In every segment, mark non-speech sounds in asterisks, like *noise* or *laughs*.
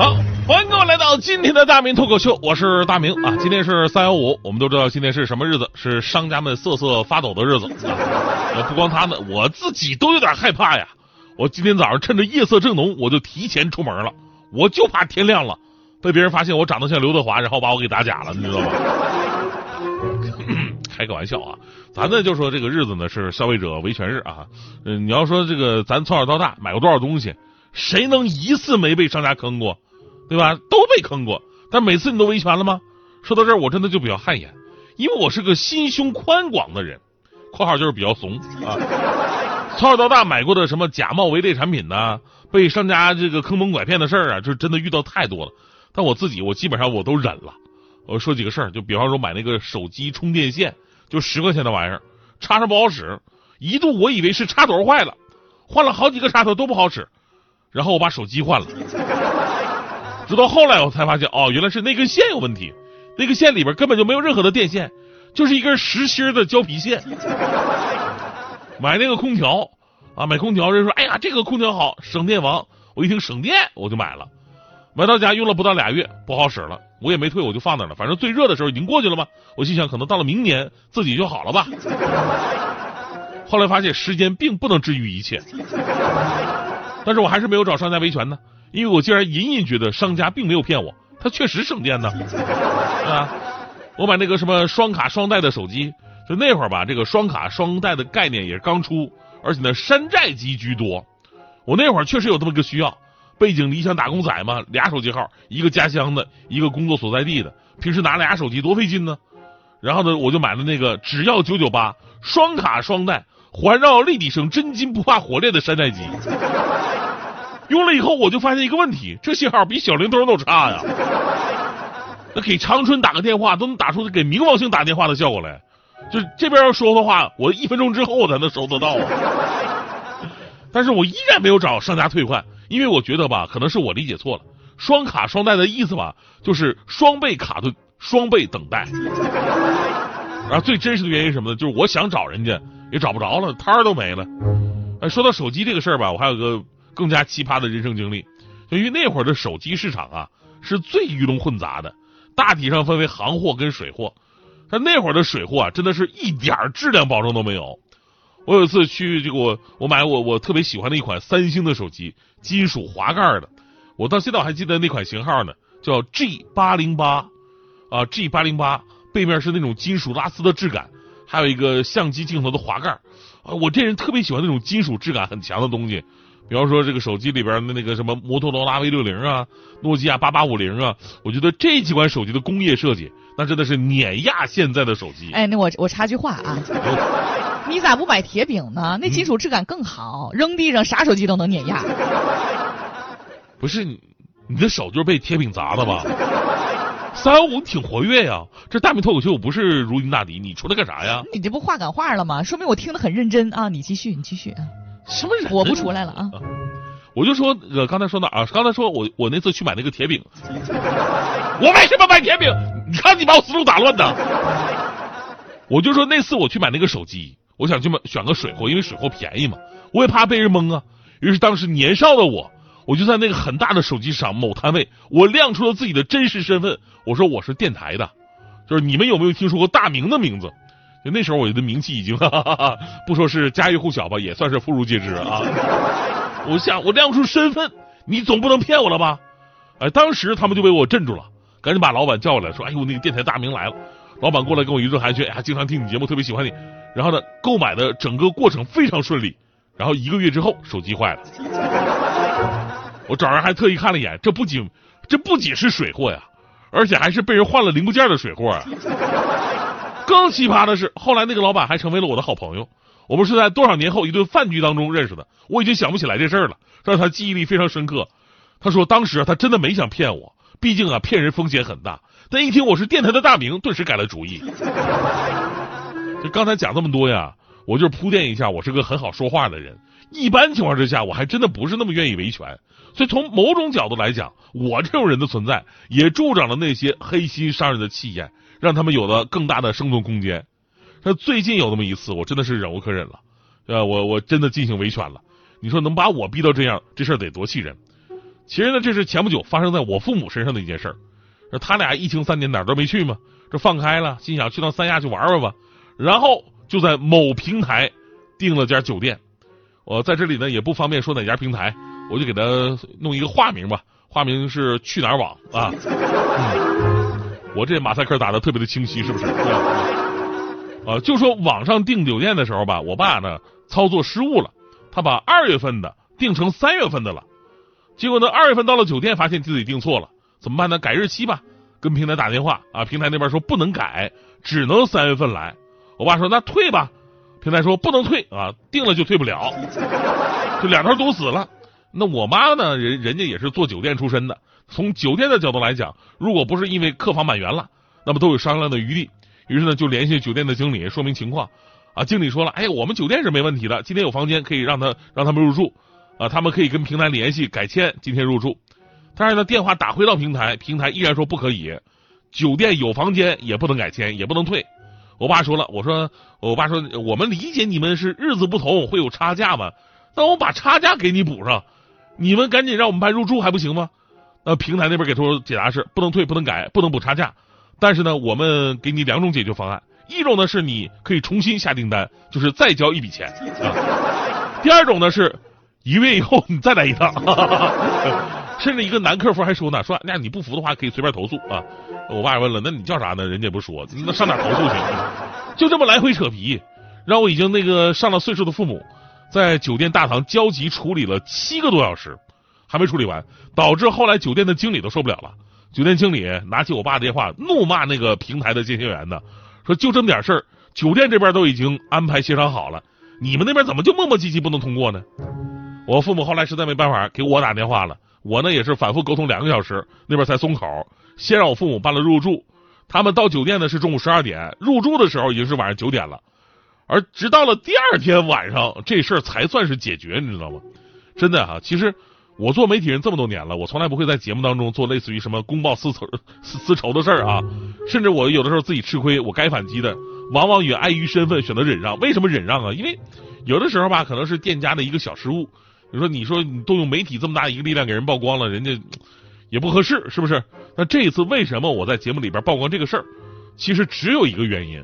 好，欢迎各位来到今天的大明脱口秀，我是大明啊。今天是三幺五，我们都知道今天是什么日子，是商家们瑟瑟发抖的日子啊。不光他们，我自己都有点害怕呀。我今天早上趁着夜色正浓，我就提前出门了，我就怕天亮了被别人发现我长得像刘德华，然后把我给打假了，你知道吗？*clears throat* 开个玩笑啊，咱呢就说这个日子呢是消费者维权日啊。嗯，你要说这个咱从小到大买过多少东西，谁能一次没被商家坑过，对吧？都被坑过，但每次你都维权了吗？说到这儿，我真的就比较汗颜，因为我是个心胸宽广的人。括号就是比较怂啊，从小到大买过的什么假冒伪劣产品呢？被商家这个坑蒙拐骗的事儿啊，就真的遇到太多了。但我自己，我基本上我都忍了。我说几个事儿，就比方说买那个手机充电线，就十块钱的玩意儿，插上不好使，一度我以为是插头坏了，换了好几个插头都不好使，然后我把手机换了。直到后来我才发现，哦，原来是那根线有问题，那个线里边根本就没有任何的电线。就是一根实心的胶皮线，买那个空调啊，买空调人说，哎呀，这个空调好，省电王。我一听省电，我就买了。买到家用了不到俩月，不好使了，我也没退，我就放那了。反正最热的时候已经过去了嘛，我心想可能到了明年自己就好了吧。后来发现时间并不能治愈一切，但是我还是没有找商家维权呢，因为我竟然隐隐觉得商家并没有骗我，他确实省电呢，啊。我买那个什么双卡双待的手机，就那会儿吧，这个双卡双待的概念也是刚出，而且呢山寨机居多。我那会儿确实有这么个需要，背井离乡打工仔嘛，俩手机号，一个家乡的，一个工作所在地的，平时拿俩手机多费劲呢。然后呢，我就买了那个只要九九八双卡双待环绕立体声真金不怕火炼的山寨机。用了以后，我就发现一个问题，这信号比小灵通都差呀。那给长春打个电话都能打出给冥王星打电话的效果来，就这边要说的话，我一分钟之后我才能收得到啊。但是我依然没有找商家退换，因为我觉得吧，可能是我理解错了。双卡双待的意思吧，就是双倍卡顿，双倍等待。然后最真实的原因是什么呢？就是我想找人家也找不着了，摊儿都没了。哎，说到手机这个事儿吧，我还有个更加奇葩的人生经历，因为那会儿的手机市场啊，是最鱼龙混杂的。大体上分为行货跟水货，但那会儿的水货啊，真的是一点儿质量保证都没有。我有一次去这个我我买我我特别喜欢的一款三星的手机，金属滑盖的，我到现在我还记得那款型号呢，叫 G 八零八啊 G 八零八，背面是那种金属拉丝的质感，还有一个相机镜头的滑盖啊，我这人特别喜欢那种金属质感很强的东西。比方说这个手机里边的那个什么摩托罗拉 V 六零啊，诺基亚八八五零啊，我觉得这几款手机的工业设计，那真的是碾压现在的手机。哎，那我我插句话啊，你咋不买铁饼呢？那金属质感更好，扔地上啥手机都能碾压。不是你，你的手就是被铁饼砸的吧？三幺五挺活跃呀，这大明脱口秀不是如临大敌，你出来干啥呀？你这不话赶话了吗？说明我听得很认真啊！你继续，你继续啊。什么人？我不出来了啊！我就说，呃，刚才说哪啊？刚才说我我那次去买那个铁饼，*laughs* 我为什么买铁饼？你看你把我思路打乱的。*laughs* 我就说那次我去买那个手机，我想去买选个水货，因为水货便宜嘛，我也怕被人蒙啊。于是当时年少的我，我就在那个很大的手机厂某摊位，我亮出了自己的真实身份，我说我是电台的，就是你们有没有听说过大明的名字？就那时候，我的名气已经 *laughs* 哈哈哈不说是家喻户晓吧，也算是妇孺皆知啊。*laughs* 我想，我亮出身份，你总不能骗我了吧？哎，当时他们就被我镇住了，赶紧把老板叫过来，说：“哎呦，那个电台大名来了。”老板过来跟我一顿寒暄，哎，经常听你节目，特别喜欢你。然后呢，购买的整个过程非常顺利。然后一个月之后，手机坏了，我找人还特意看了一眼，这不仅这不仅是水货呀，而且还是被人换了零部件的水货啊。更奇葩的是，后来那个老板还成为了我的好朋友。我们是在多少年后一顿饭局当中认识的，我已经想不起来这事儿了，但是他记忆力非常深刻。他说当时他真的没想骗我，毕竟啊骗人风险很大。但一听我是电台的大名，顿时改了主意。就刚才讲这么多呀，我就是铺垫一下，我是个很好说话的人。一般情况之下，我还真的不是那么愿意维权。所以从某种角度来讲，我这种人的存在也助长了那些黑心商人的气焰，让他们有了更大的生存空间。那最近有那么一次，我真的是忍无可忍了，呃，我我真的进行维权了。你说能把我逼到这样，这事儿得多气人？其实呢，这是前不久发生在我父母身上的一件事儿。他俩疫情三年哪儿都没去嘛，这放开了，心想去趟三亚去玩玩吧。然后就在某平台订了家酒店。我在这里呢也不方便说哪家平台，我就给他弄一个化名吧，化名是去哪儿网啊。嗯，我这马赛克打的特别的清晰，是不是？啊，就说网上订酒店的时候吧，我爸呢操作失误了，他把二月份的订成三月份的了。结果呢，二月份到了酒店，发现自己订错了，怎么办呢？改日期吧，跟平台打电话啊，平台那边说不能改，只能三月份来。我爸说那退吧，平台说不能退啊，订了就退不了，就两头堵死了。那我妈呢，人人家也是做酒店出身的，从酒店的角度来讲，如果不是因为客房满员了，那么都有商量的余地。于是呢，就联系酒店的经理说明情况啊。经理说了，哎，我们酒店是没问题的，今天有房间可以让他让他们入住啊，他们可以跟平台联系改签，今天入住。但是呢，电话打回到平台，平台依然说不可以，酒店有房间也不能改签，也不能退。我爸说了，我说，我爸说，我们理解你们是日子不同，会有差价嘛？那我把差价给你补上，你们赶紧让我们办入住还不行吗？呃，平台那边给出解答是不能退，不能改，不能补差价。但是呢，我们给你两种解决方案，一种呢是你可以重新下订单，就是再交一笔钱啊。第二种呢是一月以后你再来一趟，*laughs* 甚至一个男客服还说呢，说那你不服的话可以随便投诉啊。我爸问了，那你叫啥呢？人家也不说，那上哪投诉去？就这么来回扯皮，让我已经那个上了岁数的父母，在酒店大堂焦急处理了七个多小时，还没处理完，导致后来酒店的经理都受不了了。酒店经理拿起我爸的电话，怒骂那个平台的接线员呢，说就这么点事儿，酒店这边都已经安排协商好了，你们那边怎么就磨磨唧唧不能通过呢？我父母后来实在没办法，给我打电话了，我呢也是反复沟通两个小时，那边才松口。先让我父母办了入住，他们到酒店呢是中午十二点，入住的时候已经是晚上九点了，而直到了第二天晚上，这事儿才算是解决，你知道吗？真的哈，其实我做媒体人这么多年了，我从来不会在节目当中做类似于什么公报私仇、*laughs* 私私仇的事儿啊，甚至我有的时候自己吃亏，我该反击的，往往也碍于身份选择忍让。为什么忍让啊？因为有的时候吧，可能是店家的一个小失误。你说，你说你动用媒体这么大一个力量给人曝光了，人家。也不合适，是不是？那这一次为什么我在节目里边曝光这个事儿？其实只有一个原因，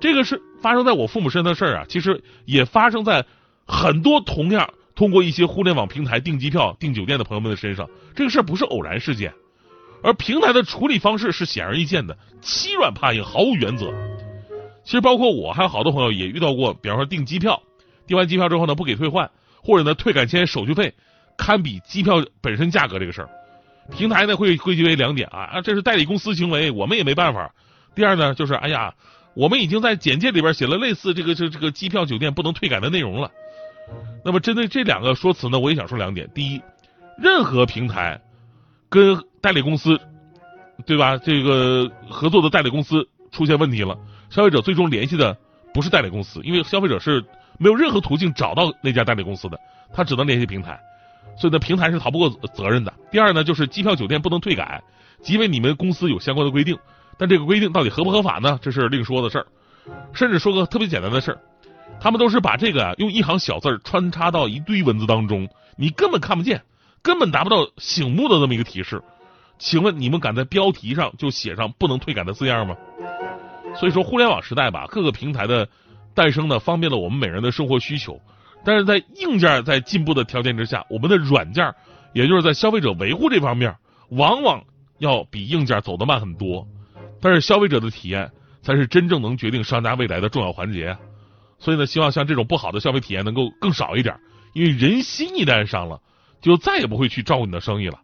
这个是发生在我父母身上的事儿啊。其实也发生在很多同样通过一些互联网平台订机票、订酒店的朋友们的身上。这个事儿不是偶然事件，而平台的处理方式是显而易见的，欺软怕硬，毫无原则。其实包括我还有好多朋友也遇到过，比方说订机票，订完机票之后呢不给退换，或者呢退改签手续费堪比机票本身价格这个事儿。平台呢会归结为两点啊啊，这是代理公司行为，我们也没办法。第二呢，就是哎呀，我们已经在简介里边写了类似这个这这个机票酒店不能退改的内容了。那么针对这两个说辞呢，我也想说两点。第一，任何平台跟代理公司，对吧？这个合作的代理公司出现问题了，消费者最终联系的不是代理公司，因为消费者是没有任何途径找到那家代理公司的，他只能联系平台。所以呢，平台是逃不过责任的。第二呢，就是机票酒店不能退改，即便你们公司有相关的规定，但这个规定到底合不合法呢？这是另说的事儿。甚至说个特别简单的事儿，他们都是把这个啊用一行小字儿穿插到一堆文字当中，你根本看不见，根本达不到醒目的这么一个提示。请问你们敢在标题上就写上不能退改的字样吗？所以说，互联网时代吧，各个平台的诞生呢，方便了我们每人的生活需求。但是在硬件在进步的条件之下，我们的软件，也就是在消费者维护这方面，往往要比硬件走得慢很多。但是消费者的体验才是真正能决定商家未来的重要环节。所以呢，希望像这种不好的消费体验能够更少一点，因为人心一旦伤了，就再也不会去照顾你的生意了。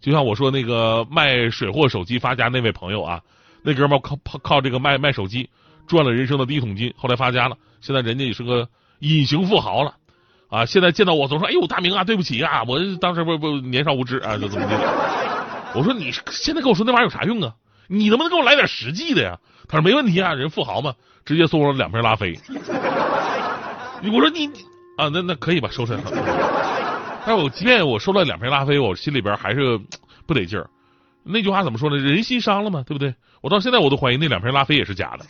就像我说那个卖水货手机发家那位朋友啊，那哥们靠靠靠这个卖卖手机赚了人生的第一桶金，后来发家了，现在人家也是个。隐形富豪了，啊！现在见到我总说：“哎呦，大明啊，对不起啊，我当时不不年少无知啊，就怎么的。”我说：“你现在跟我说那玩意儿有啥用啊？你能不能给我来点实际的呀？”他说：“没问题啊，人富豪嘛，直接送我两瓶拉菲。”我说你啊，那那可以吧，收成。但是我即便我收了两瓶拉菲，我心里边还是不得劲儿。那句话怎么说呢？人心伤了嘛，对不对？我到现在我都怀疑那两瓶拉菲也是假的。